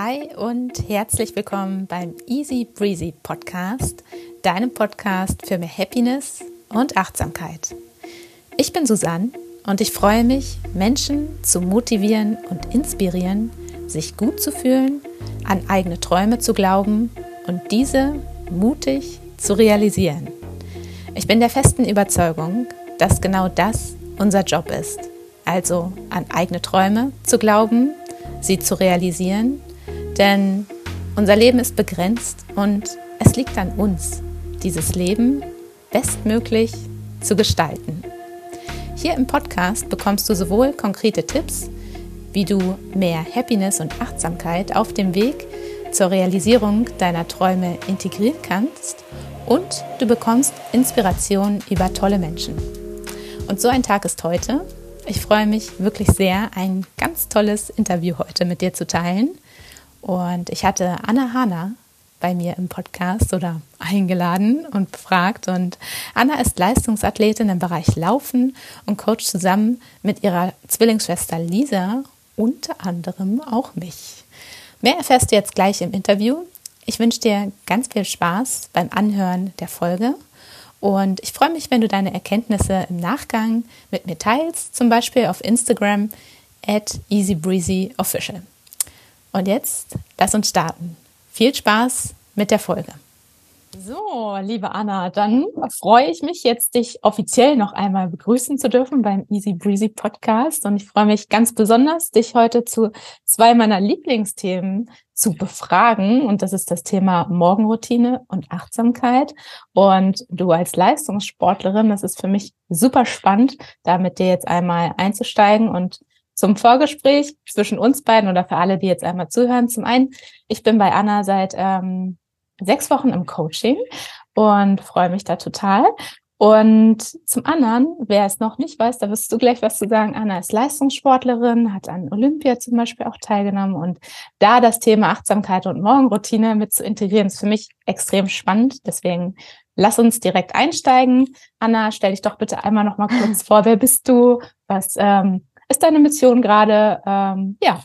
Hi und herzlich willkommen beim Easy Breezy Podcast, deinem Podcast für mehr Happiness und Achtsamkeit. Ich bin Susanne und ich freue mich, Menschen zu motivieren und inspirieren, sich gut zu fühlen, an eigene Träume zu glauben und diese mutig zu realisieren. Ich bin der festen Überzeugung, dass genau das unser Job ist. Also an eigene Träume zu glauben, sie zu realisieren, denn unser Leben ist begrenzt und es liegt an uns, dieses Leben bestmöglich zu gestalten. Hier im Podcast bekommst du sowohl konkrete Tipps, wie du mehr Happiness und Achtsamkeit auf dem Weg zur Realisierung deiner Träume integrieren kannst und du bekommst Inspiration über tolle Menschen. Und so ein Tag ist heute. Ich freue mich wirklich sehr, ein ganz tolles Interview heute mit dir zu teilen. Und ich hatte Anna Hana bei mir im Podcast oder eingeladen und befragt. Und Anna ist Leistungsathletin im Bereich Laufen und coacht zusammen mit ihrer Zwillingsschwester Lisa unter anderem auch mich. Mehr erfährst du jetzt gleich im Interview. Ich wünsche dir ganz viel Spaß beim Anhören der Folge und ich freue mich, wenn du deine Erkenntnisse im Nachgang mit mir teilst, zum Beispiel auf Instagram at easybreezyofficial. Und jetzt lass uns starten. Viel Spaß mit der Folge. So, liebe Anna, dann freue ich mich jetzt, dich offiziell noch einmal begrüßen zu dürfen beim Easy Breezy Podcast. Und ich freue mich ganz besonders, dich heute zu zwei meiner Lieblingsthemen zu befragen. Und das ist das Thema Morgenroutine und Achtsamkeit. Und du als Leistungssportlerin, das ist für mich super spannend, da mit dir jetzt einmal einzusteigen und zum Vorgespräch zwischen uns beiden oder für alle, die jetzt einmal zuhören. Zum einen, ich bin bei Anna seit ähm, sechs Wochen im Coaching und freue mich da total. Und zum anderen, wer es noch nicht weiß, da wirst du gleich was zu sagen. Anna ist Leistungssportlerin, hat an Olympia zum Beispiel auch teilgenommen und da das Thema Achtsamkeit und Morgenroutine mit zu integrieren, ist für mich extrem spannend. Deswegen lass uns direkt einsteigen. Anna, stell dich doch bitte einmal noch mal kurz vor. Wer bist du? Was ähm, ist deine Mission gerade? Ähm, ja,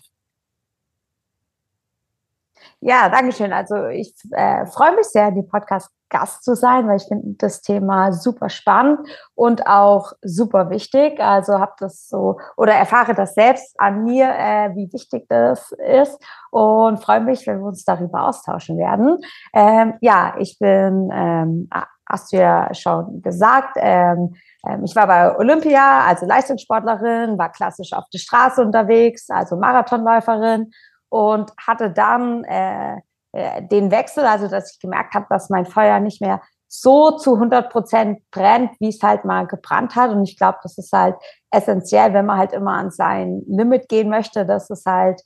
ja, danke schön. Also ich äh, freue mich sehr, die Podcast-Gast zu sein, weil ich finde das Thema super spannend und auch super wichtig. Also habe das so oder erfahre das selbst an mir, äh, wie wichtig das ist und freue mich, wenn wir uns darüber austauschen werden. Ähm, ja, ich bin, ähm, hast du ja schon gesagt, ähm, ähm, ich war bei Olympia, also Leistungssportlerin, war klassisch auf der Straße unterwegs, also Marathonläuferin und hatte dann äh, äh, den Wechsel, also dass ich gemerkt habe, dass mein Feuer nicht mehr so zu 100 Prozent brennt, wie es halt mal gebrannt hat. Und ich glaube, das ist halt essentiell, wenn man halt immer an sein Limit gehen möchte, dass es halt,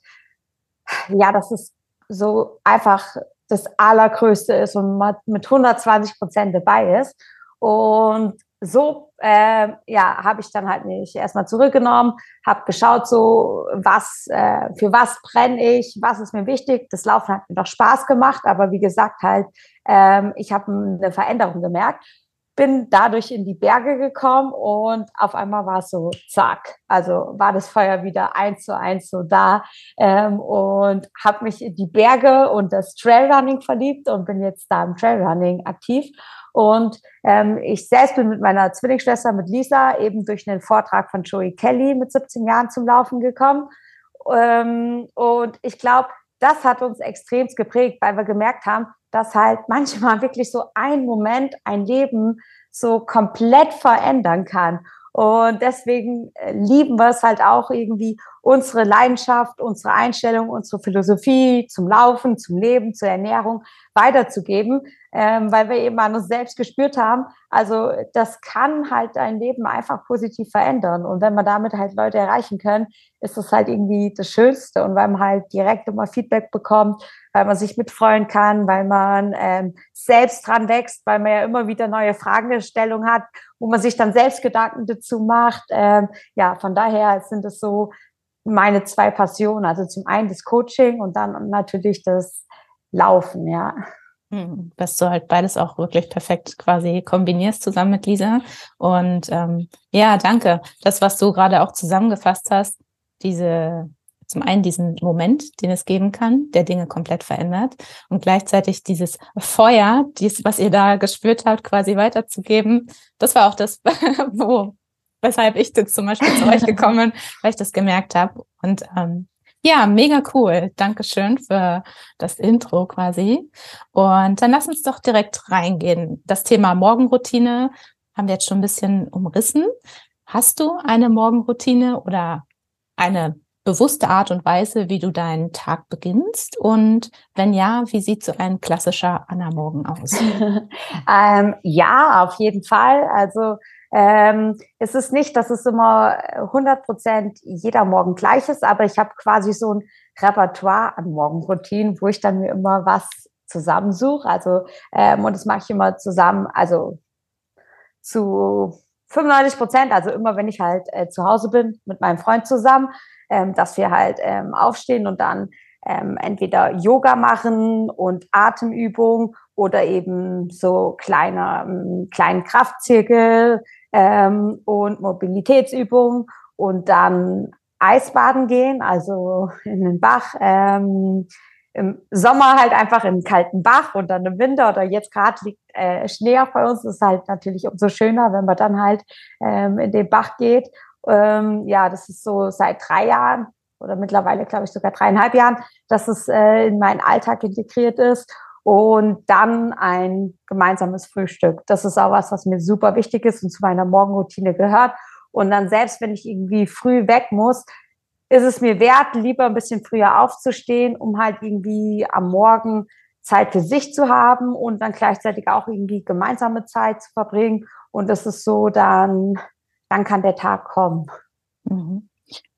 ja, dass es so einfach das Allergrößte ist und mit 120 Prozent dabei ist. Und so äh, ja, habe ich dann halt mich erstmal zurückgenommen, habe geschaut, so was äh, für was brenne ich, was ist mir wichtig. Das Laufen hat mir doch Spaß gemacht, aber wie gesagt halt, ähm, ich habe eine Veränderung gemerkt, bin dadurch in die Berge gekommen und auf einmal war es so zack, also war das Feuer wieder eins zu eins so da ähm, und habe mich in die Berge und das Trailrunning verliebt und bin jetzt da im Trailrunning aktiv und ähm, ich selbst bin mit meiner Zwillingsschwester, mit Lisa, eben durch einen Vortrag von Joey Kelly mit 17 Jahren zum Laufen gekommen. Ähm, und ich glaube, das hat uns extrem geprägt, weil wir gemerkt haben, dass halt manchmal wirklich so ein Moment ein Leben so komplett verändern kann. Und deswegen äh, lieben wir es halt auch irgendwie, unsere Leidenschaft, unsere Einstellung, unsere Philosophie zum Laufen, zum Leben, zur Ernährung weiterzugeben, ähm, weil wir eben an uns selbst gespürt haben, also das kann halt dein Leben einfach positiv verändern. Und wenn man damit halt Leute erreichen können, ist das halt irgendwie das Schönste. Und weil man halt direkt immer Feedback bekommt, weil man sich mitfreuen kann, weil man ähm, selbst dran wächst, weil man ja immer wieder neue Fragestellungen hat, wo man sich dann selbst Gedanken dazu macht. Ähm, ja, von daher sind es so meine zwei Passionen. Also zum einen das Coaching und dann natürlich das Laufen, ja. Hm, dass du halt beides auch wirklich perfekt quasi kombinierst zusammen mit Lisa. Und ähm, ja, danke. Das, was du gerade auch zusammengefasst hast, diese zum einen diesen Moment, den es geben kann, der Dinge komplett verändert und gleichzeitig dieses Feuer, dies, was ihr da gespürt habt, quasi weiterzugeben. Das war auch das, wo, weshalb ich jetzt zum Beispiel zu euch gekommen bin, weil ich das gemerkt habe. Und ähm, ja, mega cool. Dankeschön für das Intro quasi. Und dann lass uns doch direkt reingehen. Das Thema Morgenroutine haben wir jetzt schon ein bisschen umrissen. Hast du eine Morgenroutine oder eine bewusste Art und Weise, wie du deinen Tag beginnst? Und wenn ja, wie sieht so ein klassischer Anna-Morgen aus? ähm, ja, auf jeden Fall. Also ähm, es ist nicht, dass es immer 100 Prozent jeder Morgen gleich ist, aber ich habe quasi so ein Repertoire an Morgenroutinen, wo ich dann mir immer was zusammensuche. Also ähm, und das mache ich immer zusammen, also zu 95 Prozent, also immer wenn ich halt äh, zu Hause bin mit meinem Freund zusammen, ähm, dass wir halt ähm, aufstehen und dann ähm, entweder Yoga machen und Atemübung oder eben so kleine, ähm, kleinen Kraftzirkel ähm, und Mobilitätsübungen und dann Eisbaden gehen, also in den Bach. Ähm, Im Sommer halt einfach im kalten Bach und dann im Winter oder jetzt gerade liegt äh, Schnee auch bei uns. Ist halt natürlich umso schöner, wenn man dann halt ähm, in den Bach geht. Ähm, ja, das ist so seit drei Jahren oder mittlerweile, glaube ich, sogar dreieinhalb Jahren, dass es äh, in meinen Alltag integriert ist und dann ein gemeinsames Frühstück. Das ist auch was, was mir super wichtig ist und zu meiner Morgenroutine gehört. Und dann selbst, wenn ich irgendwie früh weg muss, ist es mir wert, lieber ein bisschen früher aufzustehen, um halt irgendwie am Morgen Zeit für sich zu haben und dann gleichzeitig auch irgendwie gemeinsame Zeit zu verbringen. Und das ist so, dann, dann kann der Tag kommen. Mhm.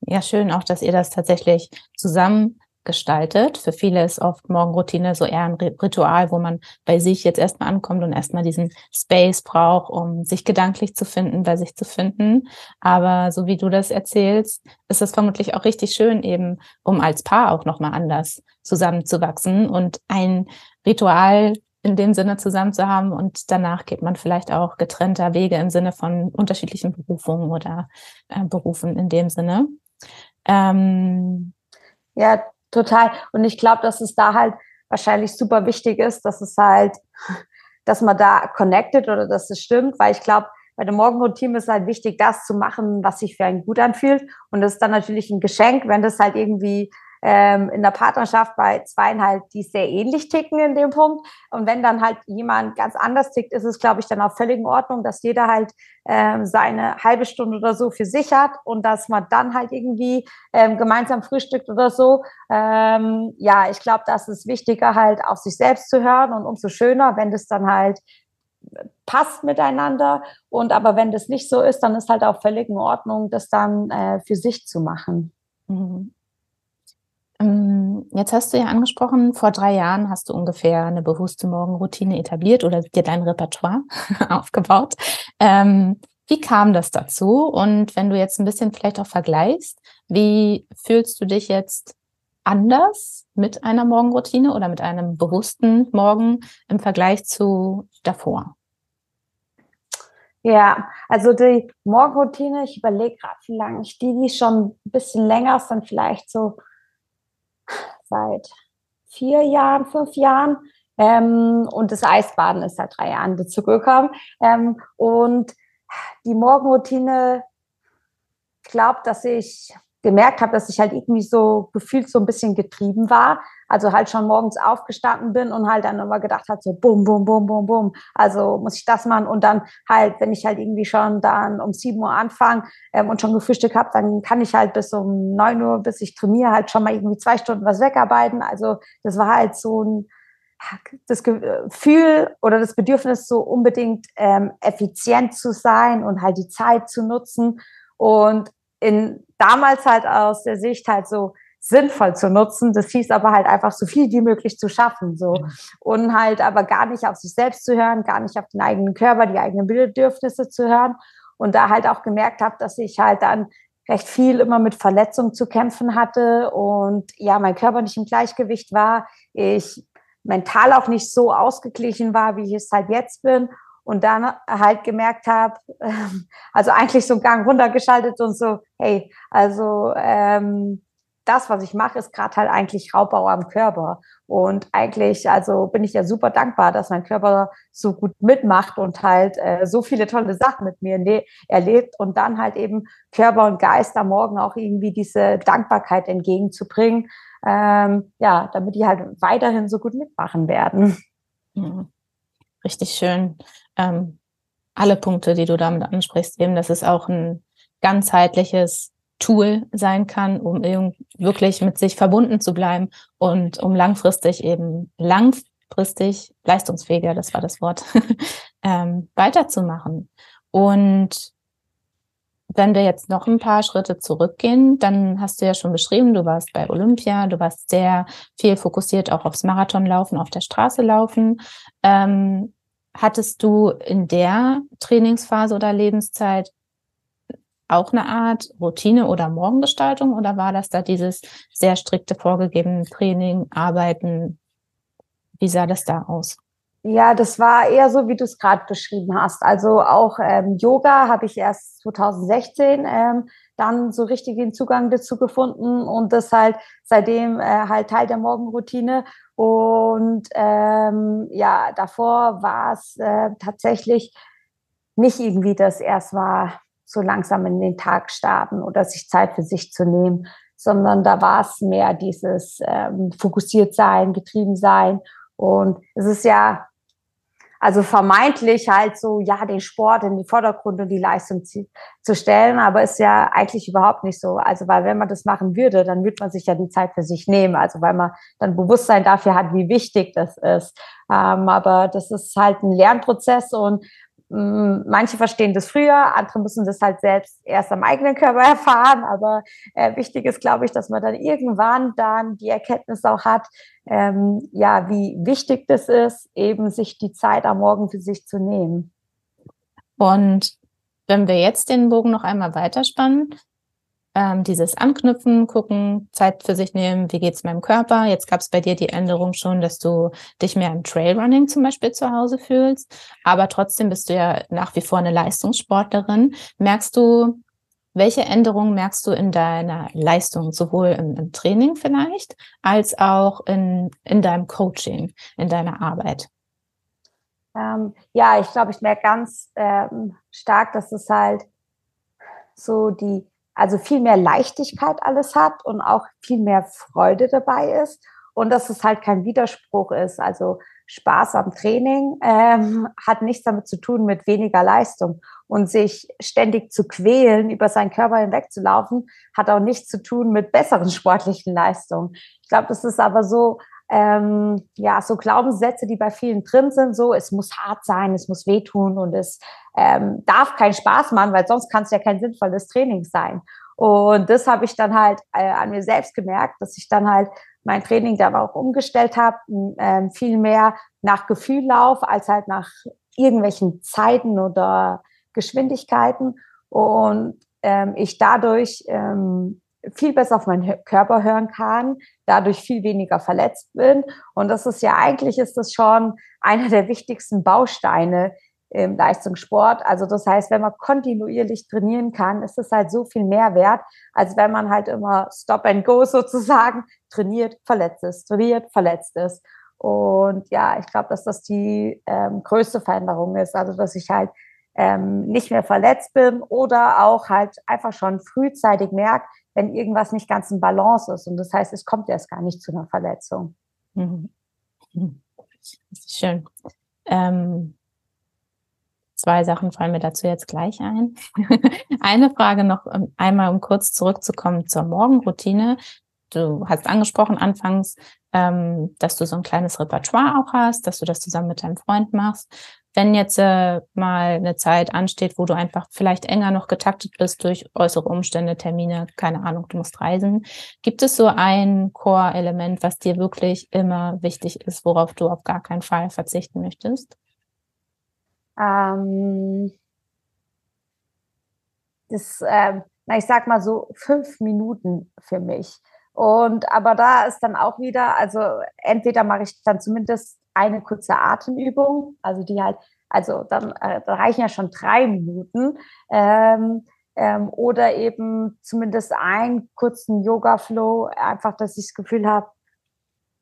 Ja, schön auch, dass ihr das tatsächlich zusammen gestaltet. Für viele ist oft Morgenroutine so eher ein Ritual, wo man bei sich jetzt erstmal ankommt und erstmal diesen Space braucht, um sich gedanklich zu finden, bei sich zu finden. Aber so wie du das erzählst, ist es vermutlich auch richtig schön, eben um als Paar auch nochmal anders zusammenzuwachsen und ein Ritual in dem Sinne zusammen zu haben und danach geht man vielleicht auch getrennter Wege im Sinne von unterschiedlichen Berufungen oder äh, Berufen in dem Sinne. Ähm, ja, Total. Und ich glaube, dass es da halt wahrscheinlich super wichtig ist, dass es halt, dass man da connected oder dass es stimmt, weil ich glaube, bei der Morgenroutine ist halt wichtig, das zu machen, was sich für einen gut anfühlt. Und das ist dann natürlich ein Geschenk, wenn das halt irgendwie ähm, in der Partnerschaft bei zweien halt, die sehr ähnlich ticken in dem Punkt. Und wenn dann halt jemand ganz anders tickt, ist es, glaube ich, dann auch völlig in Ordnung, dass jeder halt ähm, seine halbe Stunde oder so für sich hat und dass man dann halt irgendwie ähm, gemeinsam frühstückt oder so. Ähm, ja, ich glaube, das ist wichtiger halt auf sich selbst zu hören und umso schöner, wenn das dann halt passt miteinander. Und aber wenn das nicht so ist, dann ist halt auch völlig in Ordnung, das dann äh, für sich zu machen. Mhm. Ähm, jetzt hast du ja angesprochen, vor drei Jahren hast du ungefähr eine bewusste Morgenroutine etabliert oder dir dein Repertoire aufgebaut. Ähm, wie kam das dazu? Und wenn du jetzt ein bisschen vielleicht auch vergleichst, wie fühlst du dich jetzt anders mit einer Morgenroutine oder mit einem bewussten Morgen im Vergleich zu davor? Ja, also die Morgenroutine, ich überlege gerade, wie lange ich die, die schon ein bisschen länger dann vielleicht so seit vier Jahren, fünf Jahren. Ähm, und das Eisbaden ist seit drei Jahren dazu gekommen. Ähm, und die Morgenroutine, ich glaube, dass ich gemerkt habe, dass ich halt irgendwie so gefühlt so ein bisschen getrieben war. Also halt schon morgens aufgestanden bin und halt dann immer gedacht hat, so bum, bum, bum, bum, bum. Also muss ich das machen und dann halt, wenn ich halt irgendwie schon dann um sieben Uhr anfange ähm, und schon gefrühstückt habe, dann kann ich halt bis um neun Uhr, bis ich trainiere, halt schon mal irgendwie zwei Stunden was wegarbeiten. Also das war halt so ein das Gefühl oder das Bedürfnis, so unbedingt ähm, effizient zu sein und halt die Zeit zu nutzen. Und in damals halt aus der Sicht halt so sinnvoll zu nutzen. Das hieß aber halt einfach so viel wie möglich zu schaffen, so. Und halt aber gar nicht auf sich selbst zu hören, gar nicht auf den eigenen Körper, die eigenen Bedürfnisse zu hören. Und da halt auch gemerkt habe, dass ich halt dann recht viel immer mit Verletzungen zu kämpfen hatte und ja, mein Körper nicht im Gleichgewicht war. Ich mental auch nicht so ausgeglichen war, wie ich es halt jetzt bin und dann halt gemerkt habe, also eigentlich so einen Gang runtergeschaltet und so, hey, also ähm, das, was ich mache, ist gerade halt eigentlich Raubbau am Körper. Und eigentlich, also bin ich ja super dankbar, dass mein Körper so gut mitmacht und halt äh, so viele tolle Sachen mit mir erlebt und dann halt eben Körper und Geist am Morgen auch irgendwie diese Dankbarkeit entgegenzubringen, ähm, ja, damit die halt weiterhin so gut mitmachen werden. Mhm. Richtig schön. Ähm, alle Punkte, die du damit ansprichst, eben, das ist auch ein ganzheitliches Tool sein kann, um wirklich mit sich verbunden zu bleiben und um langfristig eben langfristig leistungsfähiger, das war das Wort, ähm, weiterzumachen. Und wenn wir jetzt noch ein paar Schritte zurückgehen, dann hast du ja schon beschrieben, du warst bei Olympia, du warst sehr viel fokussiert auch aufs Marathonlaufen, auf der Straße laufen. Ähm, hattest du in der Trainingsphase oder Lebenszeit auch eine Art Routine oder Morgengestaltung oder war das da dieses sehr strikte vorgegebene Training, Arbeiten? Wie sah das da aus? Ja, das war eher so, wie du es gerade beschrieben hast. Also auch ähm, Yoga habe ich erst 2016 ähm, dann so richtig den Zugang dazu gefunden und das halt seitdem äh, halt Teil der Morgenroutine. Und ähm, ja, davor war es äh, tatsächlich nicht irgendwie das erst war, so langsam in den Tag starten oder sich Zeit für sich zu nehmen, sondern da war es mehr dieses ähm, fokussiert sein, getrieben sein. Und es ist ja also vermeintlich halt so, ja, den Sport in den Vordergrund und die Leistung zu, stellen, aber ist ja eigentlich überhaupt nicht so. Also, weil wenn man das machen würde, dann würde man sich ja die Zeit für sich nehmen. Also, weil man dann Bewusstsein dafür hat, wie wichtig das ist. Ähm, aber das ist halt ein Lernprozess und manche verstehen das früher, andere müssen das halt selbst erst am eigenen Körper erfahren. Aber äh, wichtig ist, glaube ich, dass man dann irgendwann dann die Erkenntnis auch hat, ähm, ja, wie wichtig das ist, eben sich die Zeit am Morgen für sich zu nehmen. Und wenn wir jetzt den Bogen noch einmal weiterspannen, ähm, dieses Anknüpfen, gucken, Zeit für sich nehmen, wie geht's meinem Körper. Jetzt gab es bei dir die Änderung schon, dass du dich mehr im Trailrunning zum Beispiel zu Hause fühlst, aber trotzdem bist du ja nach wie vor eine Leistungssportlerin. Merkst du, welche Änderungen merkst du in deiner Leistung, sowohl im, im Training vielleicht, als auch in, in deinem Coaching, in deiner Arbeit? Ähm, ja, ich glaube, ich merke ganz ähm, stark, dass es halt so die also viel mehr Leichtigkeit alles hat und auch viel mehr Freude dabei ist und dass es halt kein Widerspruch ist. Also Spaß am Training ähm, hat nichts damit zu tun mit weniger Leistung und sich ständig zu quälen, über seinen Körper hinwegzulaufen, hat auch nichts zu tun mit besseren sportlichen Leistungen. Ich glaube, das ist aber so ähm, ja, so Glaubenssätze, die bei vielen drin sind, so, es muss hart sein, es muss wehtun und es ähm, darf keinen Spaß machen, weil sonst kann es ja kein sinnvolles Training sein. Und das habe ich dann halt äh, an mir selbst gemerkt, dass ich dann halt mein Training da auch umgestellt habe, ähm, viel mehr nach Gefühl lauf, als halt nach irgendwelchen Zeiten oder Geschwindigkeiten. Und ähm, ich dadurch ähm, viel besser auf meinen Körper hören kann, dadurch viel weniger verletzt bin. Und das ist ja eigentlich ist das schon einer der wichtigsten Bausteine im Leistungssport. Also das heißt, wenn man kontinuierlich trainieren kann, ist es halt so viel mehr wert, als wenn man halt immer Stop and Go sozusagen trainiert, verletzt ist, trainiert, verletzt ist. Und ja, ich glaube, dass das die ähm, größte Veränderung ist. Also dass ich halt ähm, nicht mehr verletzt bin oder auch halt einfach schon frühzeitig merke, wenn irgendwas nicht ganz in Balance ist. Und das heißt, es kommt erst gar nicht zu einer Verletzung. Mhm. Ist schön. Ähm, zwei Sachen fallen mir dazu jetzt gleich ein. Eine Frage noch ähm, einmal, um kurz zurückzukommen zur Morgenroutine. Du hast angesprochen anfangs, ähm, dass du so ein kleines Repertoire auch hast, dass du das zusammen mit deinem Freund machst wenn jetzt äh, mal eine Zeit ansteht, wo du einfach vielleicht enger noch getaktet bist durch äußere Umstände, Termine, keine Ahnung, du musst reisen, gibt es so ein Core-Element, was dir wirklich immer wichtig ist, worauf du auf gar keinen Fall verzichten möchtest? Ähm, das, äh, na, ich sag mal so fünf Minuten für mich. Und aber da ist dann auch wieder, also entweder mache ich dann zumindest eine kurze Atemübung, also die halt, also dann äh, reichen ja schon drei Minuten. Ähm, ähm, oder eben zumindest einen kurzen Yoga-Flow, einfach, dass ich das Gefühl habe,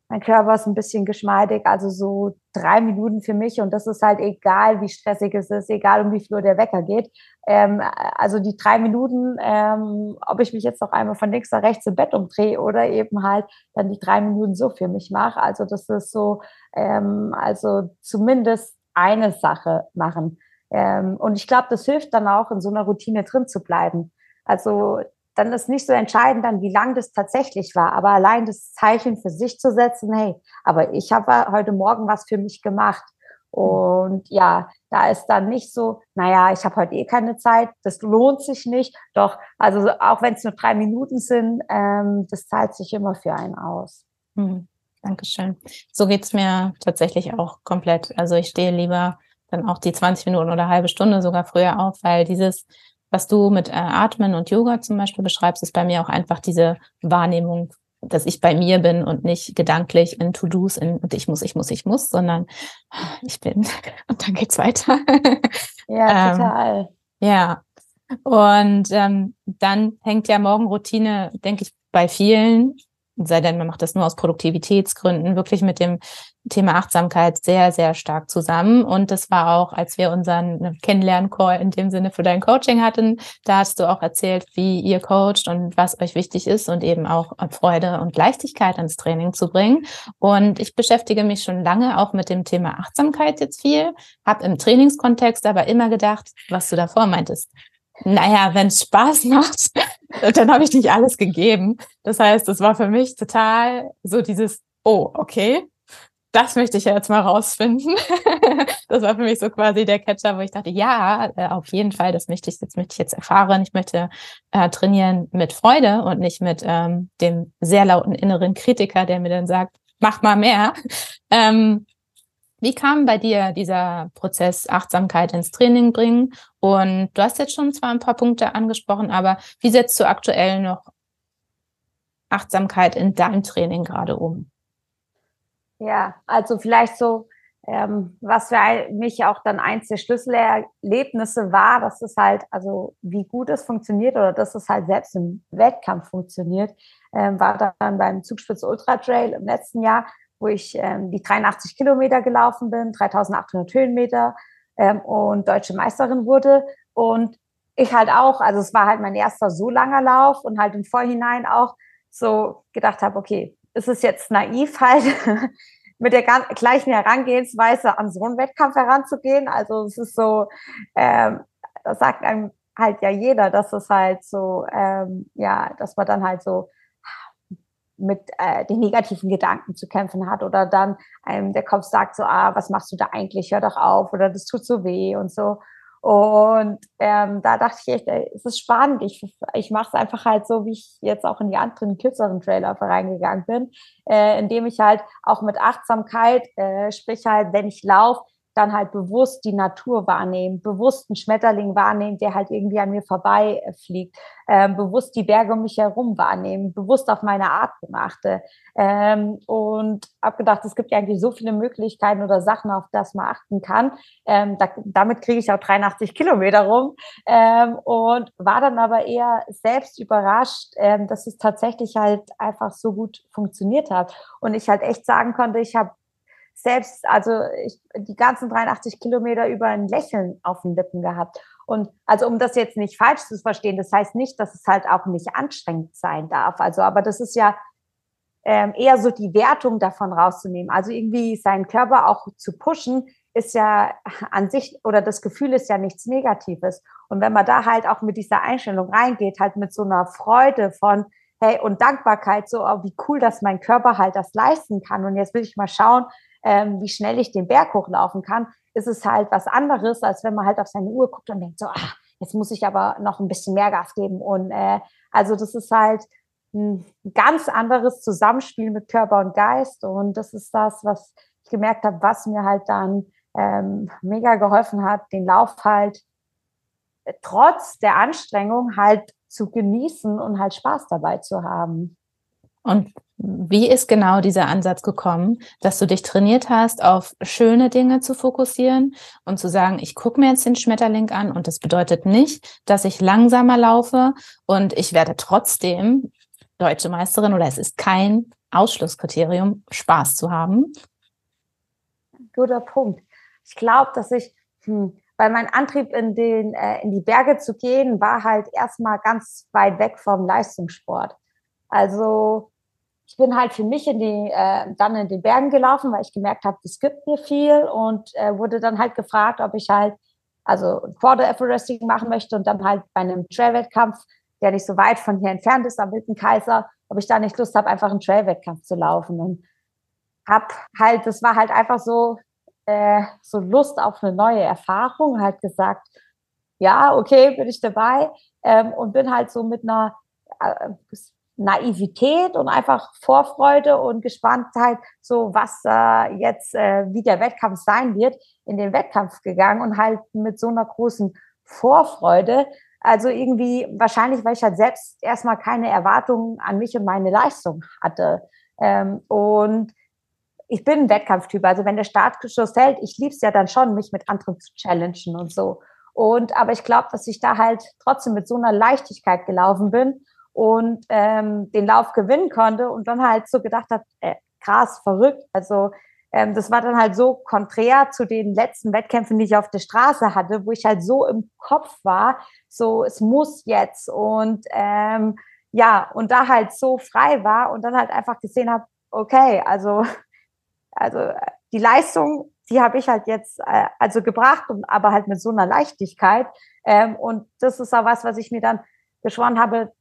mein Körper ist ein bisschen geschmeidig, also so drei Minuten für mich und das ist halt egal, wie stressig es ist, egal um wie viel Uhr der Wecker geht. Ähm, also die drei Minuten, ähm, ob ich mich jetzt noch einmal von links nach rechts im Bett umdrehe oder eben halt dann die drei Minuten so für mich mache. Also das ist so, ähm, also zumindest eine Sache machen. Ähm, und ich glaube, das hilft dann auch, in so einer Routine drin zu bleiben. Also dann ist nicht so entscheidend dann, wie lang das tatsächlich war, aber allein das Zeichen für sich zu setzen, hey, aber ich habe heute Morgen was für mich gemacht. Und ja, da ist dann nicht so, naja, ich habe heute eh keine Zeit, das lohnt sich nicht. Doch, also auch wenn es nur drei Minuten sind, ähm, das zahlt sich immer für einen aus. Mhm. Dankeschön. So geht es mir tatsächlich auch komplett. Also ich stehe lieber dann auch die 20 Minuten oder halbe Stunde sogar früher auf, weil dieses, was du mit äh, Atmen und Yoga zum Beispiel beschreibst, ist bei mir auch einfach diese Wahrnehmung, dass ich bei mir bin und nicht gedanklich in To-Dos und ich muss, ich muss, ich muss, sondern ich bin und dann geht's weiter. Ja, ähm, total. Ja. Und ähm, dann hängt ja Morgenroutine, denke ich, bei vielen sei denn, man macht das nur aus Produktivitätsgründen, wirklich mit dem Thema Achtsamkeit sehr, sehr stark zusammen. Und das war auch, als wir unseren Kennenlern-Call in dem Sinne für dein Coaching hatten, da hast du auch erzählt, wie ihr coacht und was euch wichtig ist und eben auch Freude und Leichtigkeit ans Training zu bringen. Und ich beschäftige mich schon lange auch mit dem Thema Achtsamkeit jetzt viel, habe im Trainingskontext aber immer gedacht, was du davor meintest, naja, wenn es Spaß macht, dann habe ich nicht alles gegeben. Das heißt, es war für mich total so dieses, oh, okay, das möchte ich ja jetzt mal rausfinden. das war für mich so quasi der Catcher, wo ich dachte, ja, äh, auf jeden Fall, das möchte ich, das möchte ich jetzt erfahren. Ich möchte äh, trainieren mit Freude und nicht mit ähm, dem sehr lauten inneren Kritiker, der mir dann sagt, mach mal mehr. Ähm, wie kam bei dir dieser Prozess Achtsamkeit ins Training bringen? Und du hast jetzt schon zwar ein paar Punkte angesprochen, aber wie setzt du aktuell noch Achtsamkeit in deinem Training gerade um? Ja, also vielleicht so, ähm, was für mich auch dann eins der Schlüsselerlebnisse war, dass es halt, also wie gut es funktioniert oder dass es halt selbst im Wettkampf funktioniert, ähm, war dann beim Zugspitz Ultra Trail im letzten Jahr, wo ich ähm, die 83 Kilometer gelaufen bin, 3800 Höhenmeter ähm, und deutsche Meisterin wurde. Und ich halt auch, also es war halt mein erster so langer Lauf und halt im Vorhinein auch so gedacht habe, okay, ist es jetzt naiv halt mit der gleichen Herangehensweise an so einen Wettkampf heranzugehen. Also es ist so, ähm, das sagt einem halt ja jeder, dass es halt so, ähm, ja, dass man dann halt so mit äh, den negativen Gedanken zu kämpfen hat oder dann einem der Kopf sagt so, ah, was machst du da eigentlich? Hör doch auf oder das tut so weh und so. Und ähm, da dachte ich echt, ey, es ist spannend. Ich, ich mache es einfach halt so, wie ich jetzt auch in die anderen kürzeren Trailer reingegangen bin, äh, indem ich halt auch mit Achtsamkeit, äh, sprich halt, wenn ich laufe, dann halt bewusst die Natur wahrnehmen, bewusst einen Schmetterling wahrnehmen, der halt irgendwie an mir vorbei fliegt, ähm, bewusst die Berge um mich herum wahrnehmen, bewusst auf meine Atmung achte. Ähm, und habe gedacht, es gibt ja eigentlich so viele Möglichkeiten oder Sachen, auf das man achten kann. Ähm, da, damit kriege ich auch 83 Kilometer rum ähm, und war dann aber eher selbst überrascht, ähm, dass es tatsächlich halt einfach so gut funktioniert hat. Und ich halt echt sagen konnte, ich habe selbst, also ich, die ganzen 83 Kilometer über ein Lächeln auf den Lippen gehabt. Und also um das jetzt nicht falsch zu verstehen, das heißt nicht, dass es halt auch nicht anstrengend sein darf. Also, aber das ist ja ähm, eher so die Wertung davon rauszunehmen. Also irgendwie seinen Körper auch zu pushen, ist ja an sich oder das Gefühl ist ja nichts Negatives. Und wenn man da halt auch mit dieser Einstellung reingeht, halt mit so einer Freude von, hey, und Dankbarkeit, so, oh, wie cool, dass mein Körper halt das leisten kann. Und jetzt will ich mal schauen, ähm, wie schnell ich den Berg hochlaufen kann, ist es halt was anderes, als wenn man halt auf seine Uhr guckt und denkt so, ah, jetzt muss ich aber noch ein bisschen mehr Gas geben. Und äh, also das ist halt ein ganz anderes Zusammenspiel mit Körper und Geist. Und das ist das, was ich gemerkt habe, was mir halt dann ähm, mega geholfen hat, den Lauf halt äh, trotz der Anstrengung halt zu genießen und halt Spaß dabei zu haben. Und wie ist genau dieser Ansatz gekommen, dass du dich trainiert hast, auf schöne Dinge zu fokussieren und zu sagen, ich gucke mir jetzt den Schmetterling an und das bedeutet nicht, dass ich langsamer laufe und ich werde trotzdem deutsche Meisterin oder es ist kein Ausschlusskriterium, Spaß zu haben? Guter Punkt. Ich glaube, dass ich, hm, weil mein Antrieb in, den, äh, in die Berge zu gehen, war halt erstmal ganz weit weg vom Leistungssport. Also ich bin halt für mich in die, äh, dann in den Bergen gelaufen, weil ich gemerkt habe, das gibt mir viel und äh, wurde dann halt gefragt, ob ich halt also Quarter Everesting machen möchte und dann halt bei einem Trail-Wettkampf, der nicht so weit von hier entfernt ist, am Wilden Kaiser, ob ich da nicht Lust habe, einfach einen Trail-Wettkampf zu laufen. Und hab halt, das war halt einfach so, äh, so Lust auf eine neue Erfahrung, halt gesagt, ja, okay, bin ich dabei ähm, und bin halt so mit einer äh, Naivität und einfach Vorfreude und Gespanntheit, so was äh, jetzt, äh, wie der Wettkampf sein wird, in den Wettkampf gegangen und halt mit so einer großen Vorfreude. Also irgendwie, wahrscheinlich, weil ich halt selbst erstmal keine Erwartungen an mich und meine Leistung hatte. Ähm, und ich bin ein Wettkampftyp. Also wenn der Startschuss hält, ich liebe es ja dann schon, mich mit anderen zu challengen und so. Und aber ich glaube, dass ich da halt trotzdem mit so einer Leichtigkeit gelaufen bin und ähm, den Lauf gewinnen konnte und dann halt so gedacht habe, äh, krass, verrückt. Also ähm, das war dann halt so konträr zu den letzten Wettkämpfen, die ich auf der Straße hatte, wo ich halt so im Kopf war, so es muss jetzt und ähm, ja und da halt so frei war und dann halt einfach gesehen habe, okay, also also die Leistung, die habe ich halt jetzt äh, also gebracht aber halt mit so einer Leichtigkeit ähm, und das ist auch was, was ich mir dann geschworen habe,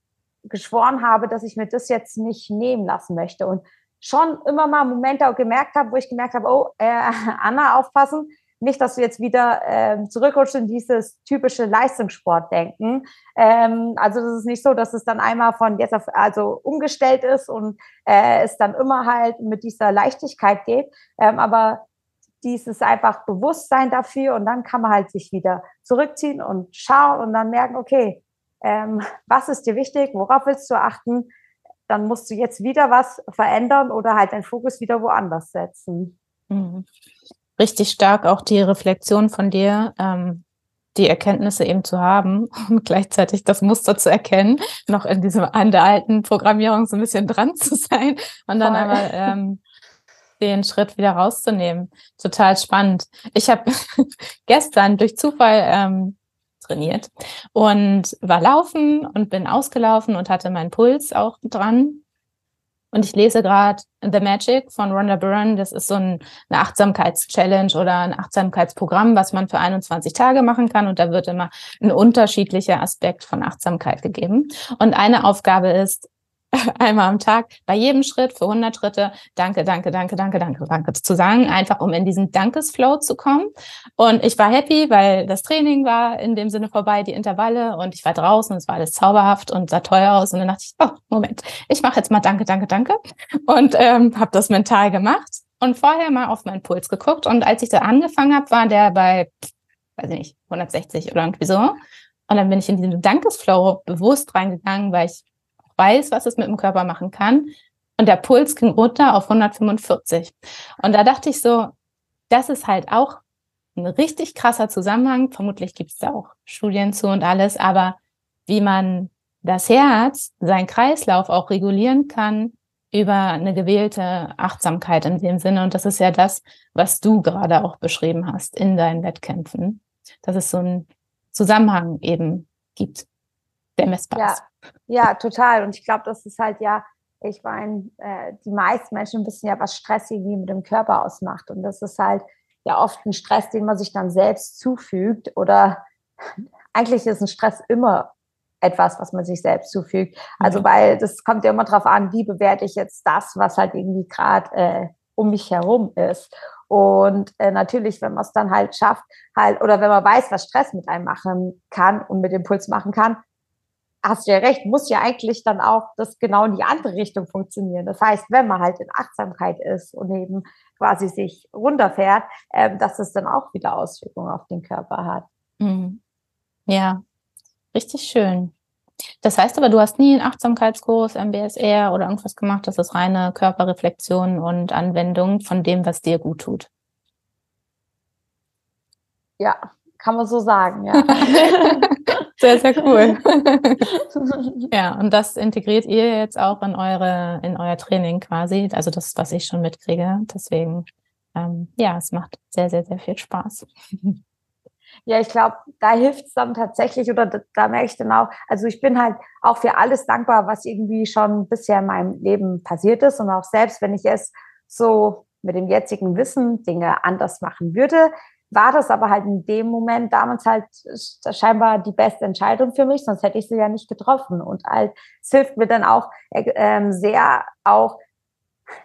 geschworen habe, dass ich mir das jetzt nicht nehmen lassen möchte. Und schon immer mal Momente auch gemerkt habe, wo ich gemerkt habe, oh, äh, Anna, aufpassen, nicht, dass du jetzt wieder ähm, zurückrutschst in dieses typische Leistungssportdenken. Ähm, also das ist nicht so, dass es dann einmal von jetzt auf also umgestellt ist und äh, es dann immer halt mit dieser Leichtigkeit geht. Ähm, aber dieses einfach Bewusstsein dafür und dann kann man halt sich wieder zurückziehen und schauen und dann merken, okay, ähm, was ist dir wichtig, worauf willst du achten, dann musst du jetzt wieder was verändern oder halt deinen Fokus wieder woanders setzen. Mhm. Richtig stark auch die Reflexion von dir, ähm, die Erkenntnisse eben zu haben und gleichzeitig das Muster zu erkennen, noch in diesem an der alten Programmierung so ein bisschen dran zu sein und dann einmal ähm, den Schritt wieder rauszunehmen. Total spannend. Ich habe gestern durch Zufall ähm, trainiert und war laufen und bin ausgelaufen und hatte meinen Puls auch dran. Und ich lese gerade The Magic von Rhonda Byrne. Das ist so ein, eine Achtsamkeitschallenge oder ein Achtsamkeitsprogramm, was man für 21 Tage machen kann. Und da wird immer ein unterschiedlicher Aspekt von Achtsamkeit gegeben. Und eine Aufgabe ist, einmal am Tag bei jedem Schritt für 100 Schritte danke, danke, danke, danke, danke, danke zu sagen, einfach um in diesen Dankesflow zu kommen. Und ich war happy, weil das Training war in dem Sinne vorbei, die Intervalle und ich war draußen es war alles zauberhaft und sah teuer aus. Und dann dachte ich, oh, Moment, ich mache jetzt mal danke, danke, danke und ähm, habe das mental gemacht und vorher mal auf meinen Puls geguckt. Und als ich da angefangen habe, war der bei, weiß ich nicht, 160 oder irgendwie so. Und dann bin ich in diesen Dankesflow bewusst reingegangen, weil ich weiß, was es mit dem Körper machen kann. Und der Puls ging runter auf 145. Und da dachte ich so, das ist halt auch ein richtig krasser Zusammenhang. Vermutlich gibt es da auch Studien zu und alles, aber wie man das Herz, seinen Kreislauf auch regulieren kann über eine gewählte Achtsamkeit in dem Sinne. Und das ist ja das, was du gerade auch beschrieben hast in deinen Wettkämpfen, dass es so einen Zusammenhang eben gibt, der messbar ja. ist. Ja, total. Und ich glaube, das ist halt ja, ich meine, äh, die meisten Menschen wissen ja, was Stress irgendwie mit dem Körper ausmacht. Und das ist halt ja oft ein Stress, den man sich dann selbst zufügt. Oder eigentlich ist ein Stress immer etwas, was man sich selbst zufügt. Also, weil das kommt ja immer darauf an, wie bewerte ich jetzt das, was halt irgendwie gerade äh, um mich herum ist. Und äh, natürlich, wenn man es dann halt schafft, halt, oder wenn man weiß, was Stress mit einem machen kann und mit dem Puls machen kann, hast du ja recht, muss ja eigentlich dann auch das genau in die andere Richtung funktionieren. Das heißt, wenn man halt in Achtsamkeit ist und eben quasi sich runterfährt, äh, dass es dann auch wieder Auswirkungen auf den Körper hat. Mhm. Ja, richtig schön. Das heißt aber, du hast nie einen Achtsamkeitskurs, MBSR oder irgendwas gemacht. Das ist reine Körperreflexion und Anwendung von dem, was dir gut tut. Ja, kann man so sagen, ja. sehr, sehr cool. ja, und das integriert ihr jetzt auch in eure, in euer Training quasi. Also das, was ich schon mitkriege. Deswegen, ähm, ja, es macht sehr, sehr, sehr viel Spaß. Ja, ich glaube, da hilft es dann tatsächlich oder da, da, merke ich dann auch, also ich bin halt auch für alles dankbar, was irgendwie schon bisher in meinem Leben passiert ist und auch selbst, wenn ich es so mit dem jetzigen Wissen Dinge anders machen würde, war das aber halt in dem Moment damals halt scheinbar die beste Entscheidung für mich, sonst hätte ich sie ja nicht getroffen. Und halt, es hilft mir dann auch äh, sehr auch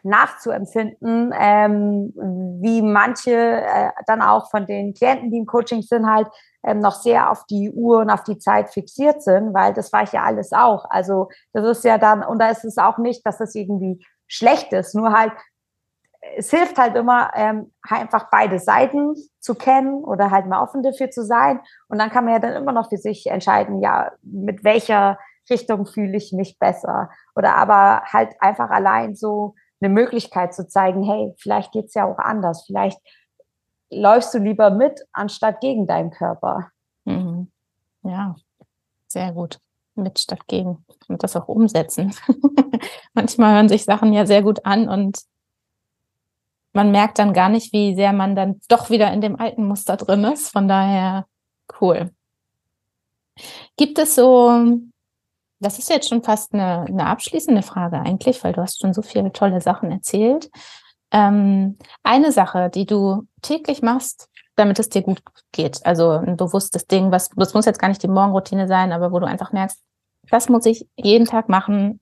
nachzuempfinden, ähm, wie manche äh, dann auch von den Klienten, die im Coaching sind, halt ähm, noch sehr auf die Uhr und auf die Zeit fixiert sind, weil das war ich ja alles auch. Also das ist ja dann, und da ist es auch nicht, dass es irgendwie schlecht ist, nur halt, es hilft halt immer, ähm, einfach beide Seiten zu kennen oder halt mal offen dafür zu sein. Und dann kann man ja dann immer noch für sich entscheiden, ja, mit welcher Richtung fühle ich mich besser. Oder aber halt einfach allein so eine Möglichkeit zu zeigen, hey, vielleicht geht es ja auch anders. Vielleicht läufst du lieber mit, anstatt gegen deinen Körper. Mhm. Ja, sehr gut. Mit statt gegen. Und das auch umsetzen. Manchmal hören sich Sachen ja sehr gut an und man merkt dann gar nicht, wie sehr man dann doch wieder in dem alten Muster drin ist. Von daher cool. Gibt es so das ist jetzt schon fast eine, eine abschließende Frage eigentlich, weil du hast schon so viele tolle Sachen erzählt. Ähm, eine Sache, die du täglich machst, damit es dir gut geht. Also ein bewusstes Ding, was, das muss jetzt gar nicht die Morgenroutine sein, aber wo du einfach merkst, das muss ich jeden Tag machen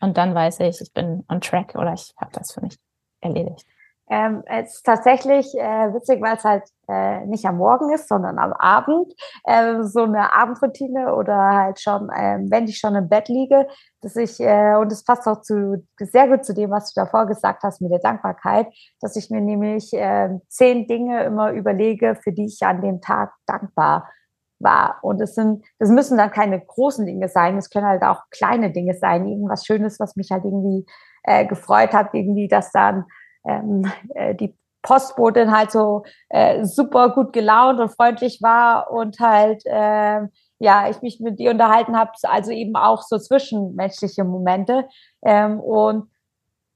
und dann weiß ich, ich bin on track oder ich habe das für mich erledigt. Ähm, es ist tatsächlich äh, witzig, weil es halt äh, nicht am Morgen ist, sondern am Abend. Äh, so eine Abendroutine oder halt schon, ähm, wenn ich schon im Bett liege, dass ich, äh, und es passt auch zu, sehr gut zu dem, was du davor gesagt hast mit der Dankbarkeit, dass ich mir nämlich äh, zehn Dinge immer überlege, für die ich an dem Tag dankbar war. Und es sind, das müssen dann keine großen Dinge sein, es können halt auch kleine Dinge sein, irgendwas Schönes, was mich halt irgendwie äh, gefreut hat, irgendwie, dass dann ähm, äh, die Postbotin halt so äh, super gut gelaunt und freundlich war und halt äh, ja ich mich mit ihr unterhalten habe, also eben auch so zwischenmenschliche Momente ähm, und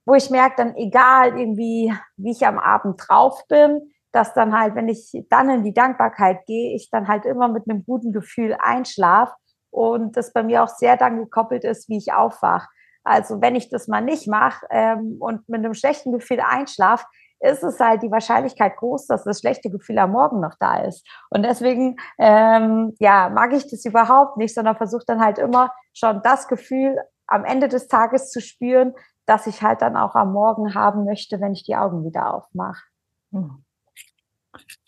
wo ich merke dann egal irgendwie wie ich am Abend drauf bin, dass dann halt wenn ich dann in die Dankbarkeit gehe, ich dann halt immer mit einem guten Gefühl einschlaf und das bei mir auch sehr dann gekoppelt ist, wie ich aufwache. Also wenn ich das mal nicht mache ähm, und mit einem schlechten Gefühl einschlafe, ist es halt die Wahrscheinlichkeit groß, dass das schlechte Gefühl am Morgen noch da ist. Und deswegen, ähm, ja, mag ich das überhaupt nicht, sondern versuche dann halt immer schon das Gefühl am Ende des Tages zu spüren, dass ich halt dann auch am Morgen haben möchte, wenn ich die Augen wieder aufmache. Hm.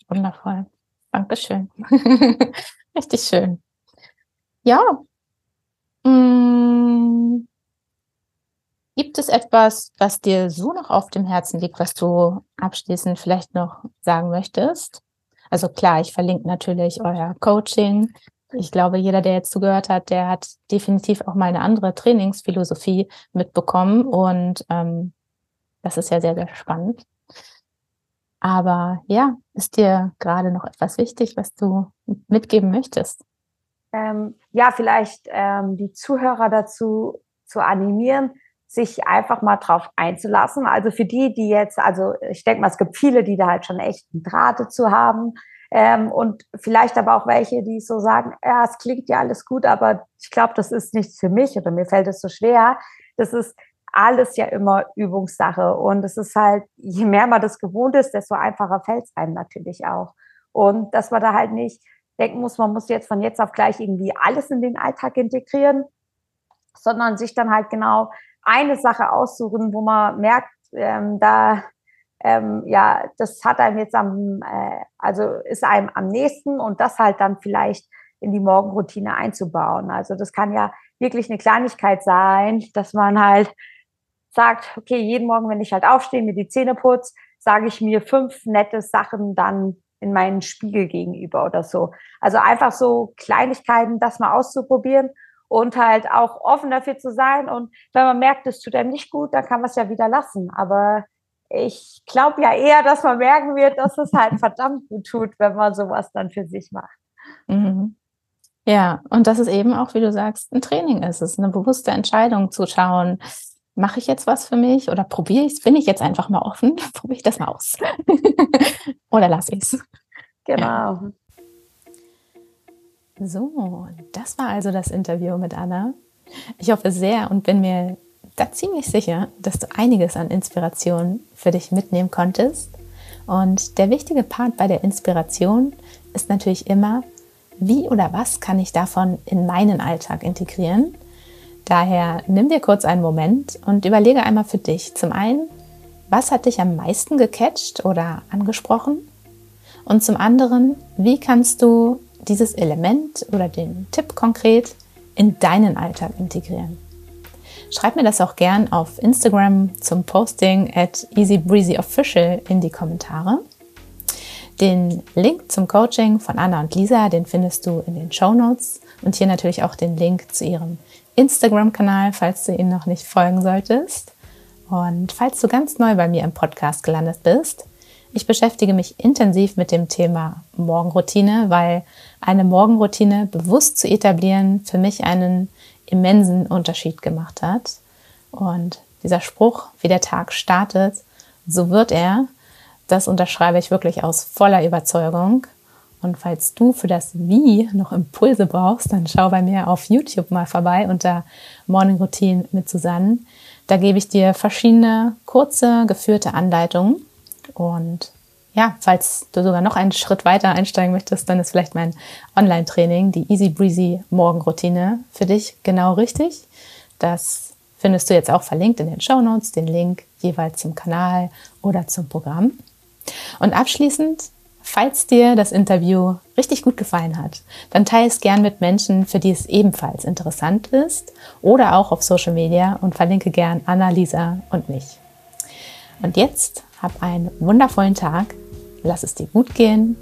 Wundervoll. Dankeschön. Richtig schön. Ja. Mmh. Gibt es etwas, was dir so noch auf dem Herzen liegt, was du abschließend vielleicht noch sagen möchtest? Also klar, ich verlinke natürlich euer Coaching. Ich glaube, jeder, der jetzt zugehört hat, der hat definitiv auch mal eine andere Trainingsphilosophie mitbekommen. Und ähm, das ist ja sehr, sehr spannend. Aber ja, ist dir gerade noch etwas wichtig, was du mitgeben möchtest? Ähm, ja, vielleicht ähm, die Zuhörer dazu zu animieren, sich einfach mal drauf einzulassen. Also für die, die jetzt, also ich denke mal, es gibt viele, die da halt schon echt einen Draht dazu haben. Ähm, und vielleicht aber auch welche, die so sagen, ja, es klingt ja alles gut, aber ich glaube, das ist nichts für mich oder mir fällt es so schwer. Das ist alles ja immer Übungssache. Und es ist halt, je mehr man das gewohnt ist, desto einfacher fällt es einem natürlich auch. Und dass man da halt nicht denken muss, man muss jetzt von jetzt auf gleich irgendwie alles in den Alltag integrieren, sondern sich dann halt genau eine Sache aussuchen, wo man merkt, ähm, da ähm, ja, das hat einem jetzt am, äh, also ist einem am nächsten und das halt dann vielleicht in die Morgenroutine einzubauen. Also das kann ja wirklich eine Kleinigkeit sein, dass man halt sagt, okay, jeden Morgen, wenn ich halt aufstehe, mir die Zähne putze, sage ich mir fünf nette Sachen dann in meinen Spiegel gegenüber oder so. Also einfach so Kleinigkeiten, das mal auszuprobieren und halt auch offen dafür zu sein. Und wenn man merkt, es tut einem nicht gut, dann kann man es ja wieder lassen. Aber ich glaube ja eher, dass man merken wird, dass es halt verdammt gut tut, wenn man sowas dann für sich macht. Mhm. Ja, und dass es eben auch, wie du sagst, ein Training ist. Es ist eine bewusste Entscheidung zu schauen, mache ich jetzt was für mich oder probiere ich es? Bin ich jetzt einfach mal offen? Probiere ich das mal aus? oder lasse ich es? Genau. Ja. So, das war also das Interview mit Anna. Ich hoffe sehr und bin mir da ziemlich sicher, dass du einiges an Inspiration für dich mitnehmen konntest. Und der wichtige Part bei der Inspiration ist natürlich immer, wie oder was kann ich davon in meinen Alltag integrieren? Daher nimm dir kurz einen Moment und überlege einmal für dich. Zum einen, was hat dich am meisten gecatcht oder angesprochen? Und zum anderen, wie kannst du dieses Element oder den Tipp konkret in deinen Alltag integrieren? Schreib mir das auch gern auf Instagram zum Posting at easybreezyofficial in die Kommentare. Den Link zum Coaching von Anna und Lisa, den findest du in den Show Notes und hier natürlich auch den Link zu ihrem Instagram-Kanal, falls du ihnen noch nicht folgen solltest. Und falls du ganz neu bei mir im Podcast gelandet bist, ich beschäftige mich intensiv mit dem Thema Morgenroutine, weil eine Morgenroutine bewusst zu etablieren für mich einen immensen Unterschied gemacht hat. Und dieser Spruch, wie der Tag startet, so wird er, das unterschreibe ich wirklich aus voller Überzeugung. Und falls du für das Wie noch Impulse brauchst, dann schau bei mir auf YouTube mal vorbei unter Morning Routine mit Susanne. Da gebe ich dir verschiedene kurze, geführte Anleitungen. Und ja, falls du sogar noch einen Schritt weiter einsteigen möchtest, dann ist vielleicht mein Online-Training, die Easy Breezy Morgenroutine, für dich genau richtig. Das findest du jetzt auch verlinkt in den Show Notes, den Link jeweils zum Kanal oder zum Programm. Und abschließend, falls dir das Interview richtig gut gefallen hat, dann teile es gern mit Menschen, für die es ebenfalls interessant ist oder auch auf Social Media und verlinke gern Anna, Lisa und mich. Und jetzt hab einen wundervollen Tag, lass es dir gut gehen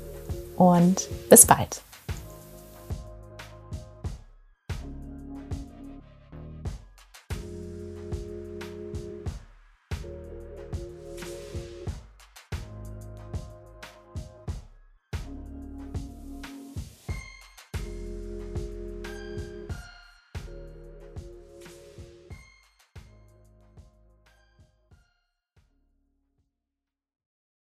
und bis bald.